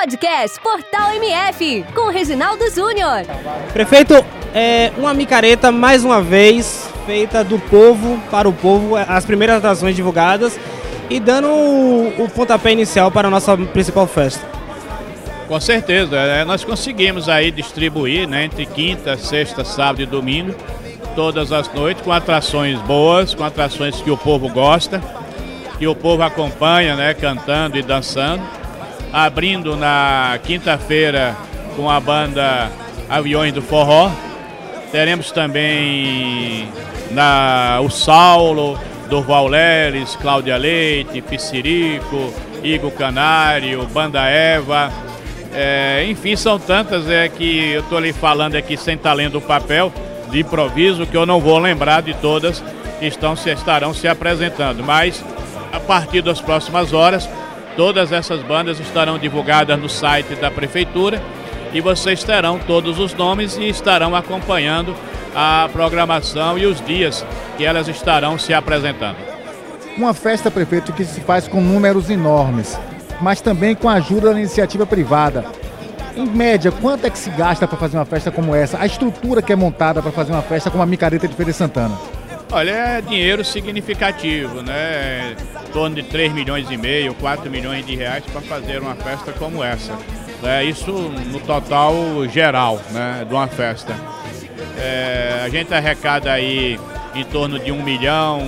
Podcast Portal MF, com Reginaldo Júnior. Prefeito, é uma micareta mais uma vez feita do povo para o povo, as primeiras atrações divulgadas e dando o, o pontapé inicial para a nossa principal festa. Com certeza, é, nós conseguimos aí distribuir né, entre quinta, sexta, sábado e domingo, todas as noites, com atrações boas, com atrações que o povo gosta, que o povo acompanha, né, cantando e dançando. Abrindo na quinta-feira com a banda Aviões do Forró. Teremos também na, o Saulo, Durval Leles, Cláudia Leite, Piscirico, Igor Canário, Banda Eva. É, enfim, são tantas é, que eu estou lhe falando aqui sem estar lendo o papel de improviso, que eu não vou lembrar de todas que estão, se, estarão se apresentando. Mas a partir das próximas horas, todas essas bandas estarão divulgadas no site da Prefeitura e vocês terão todos os nomes e estarão acompanhando a programação e os dias que elas estarão se apresentando. Uma festa, prefeito, que se faz com números enormes, mas também com a ajuda da iniciativa privada. Em média, quanto é que se gasta para fazer uma festa como essa? A estrutura que é montada para fazer uma festa como a micareta de Feira Santana? Olha, é dinheiro significativo, né? Em torno de 3 milhões e meio, 4 milhões de reais para fazer uma festa como essa. É, isso no total geral né, de uma festa. É, a gente arrecada aí em torno de 1 milhão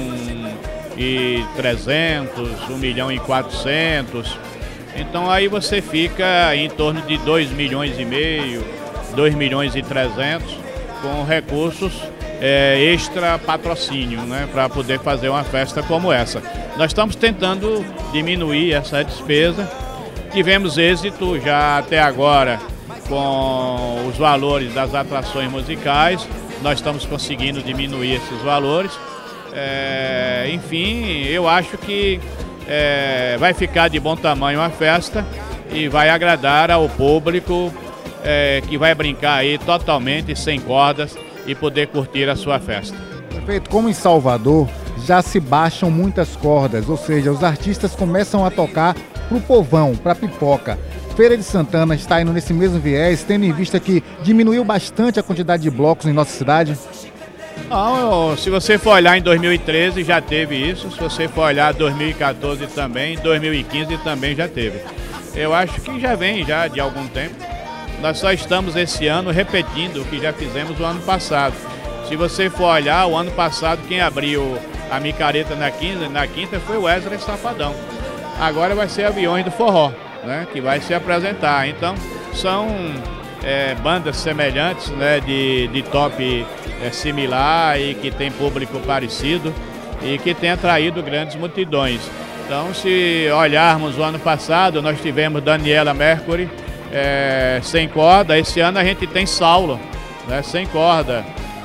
e 300, 1 milhão e 400. Então aí você fica em torno de 2 milhões e meio, 2 milhões e 300 com recursos é, extra patrocínio, né, para poder fazer uma festa como essa. Nós estamos tentando diminuir essa despesa. Tivemos êxito já até agora com os valores das atrações musicais. Nós estamos conseguindo diminuir esses valores. É, enfim, eu acho que é, vai ficar de bom tamanho a festa e vai agradar ao público é, que vai brincar aí totalmente sem cordas e poder curtir a sua festa. Prefeito, como em Salvador já se baixam muitas cordas, ou seja, os artistas começam a tocar para o povão, para a pipoca. Feira de Santana está indo nesse mesmo viés, tendo em vista que diminuiu bastante a quantidade de blocos em nossa cidade? Não, se você for olhar em 2013 já teve isso, se você for olhar 2014 também, 2015 também já teve. Eu acho que já vem já de algum tempo. Nós só estamos esse ano repetindo o que já fizemos o ano passado. Se você for olhar, o ano passado quem abriu a micareta na quinta, na quinta foi o Wesley Safadão. Agora vai ser Aviões do Forró né, que vai se apresentar. Então, são é, bandas semelhantes, né, de, de top é, similar e que tem público parecido e que tem atraído grandes multidões. Então, se olharmos o ano passado, nós tivemos Daniela Mercury é, sem corda, esse ano a gente tem Saulo, né, sem corda.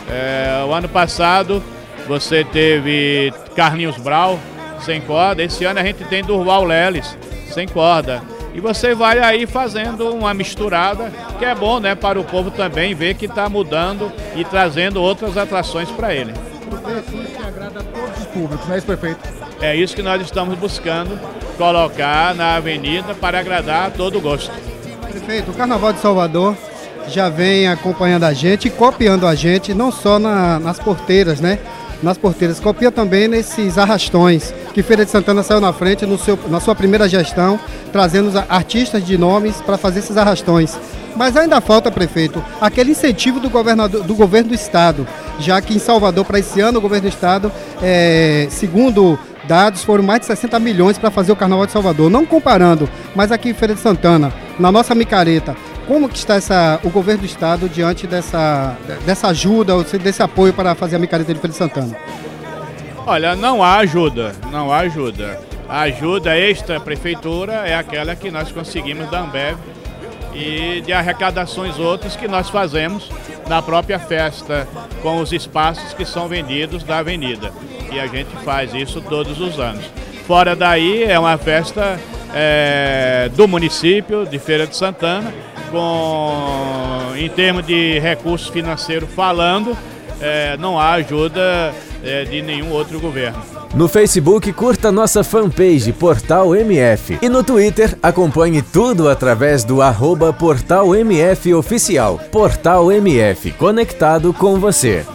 É, o ano passado você teve Carlinhos Brau sem corda, esse ano a gente tem Durval Leles sem corda. E você vai aí fazendo uma misturada, que é bom né, para o povo também ver que está mudando e trazendo outras atrações para ele. que agrada a todos os públicos, não é isso, prefeito? É isso que nós estamos buscando, colocar na avenida para agradar a todo gosto. Prefeito, o Carnaval de Salvador já vem acompanhando a gente, copiando a gente, não só na, nas porteiras, né? Nas porteiras, copia também nesses arrastões que Feira de Santana saiu na frente no seu, na sua primeira gestão, trazendo artistas de nomes para fazer esses arrastões. Mas ainda falta, prefeito, aquele incentivo do, governador, do governo do estado, já que em Salvador, para esse ano, o governo do estado, é, segundo dados, foram mais de 60 milhões para fazer o Carnaval de Salvador. Não comparando, mas aqui em Feira de Santana, na nossa micareta, como que está essa, o governo do estado diante dessa, dessa ajuda, desse apoio para fazer a micareta de Feira de Santana? Olha, não há ajuda, não há ajuda. A ajuda extra prefeitura é aquela que nós conseguimos da Ambev e de arrecadações outras que nós fazemos na própria festa com os espaços que são vendidos da avenida. E a gente faz isso todos os anos. Fora daí é uma festa é, do município de Feira de Santana, com em termos de recursos financeiros falando, é, não há ajuda é, de nenhum outro governo. No Facebook, curta nossa fanpage Portal MF. E no Twitter, acompanhe tudo através do arroba Portal MF Oficial. Portal MF, conectado com você.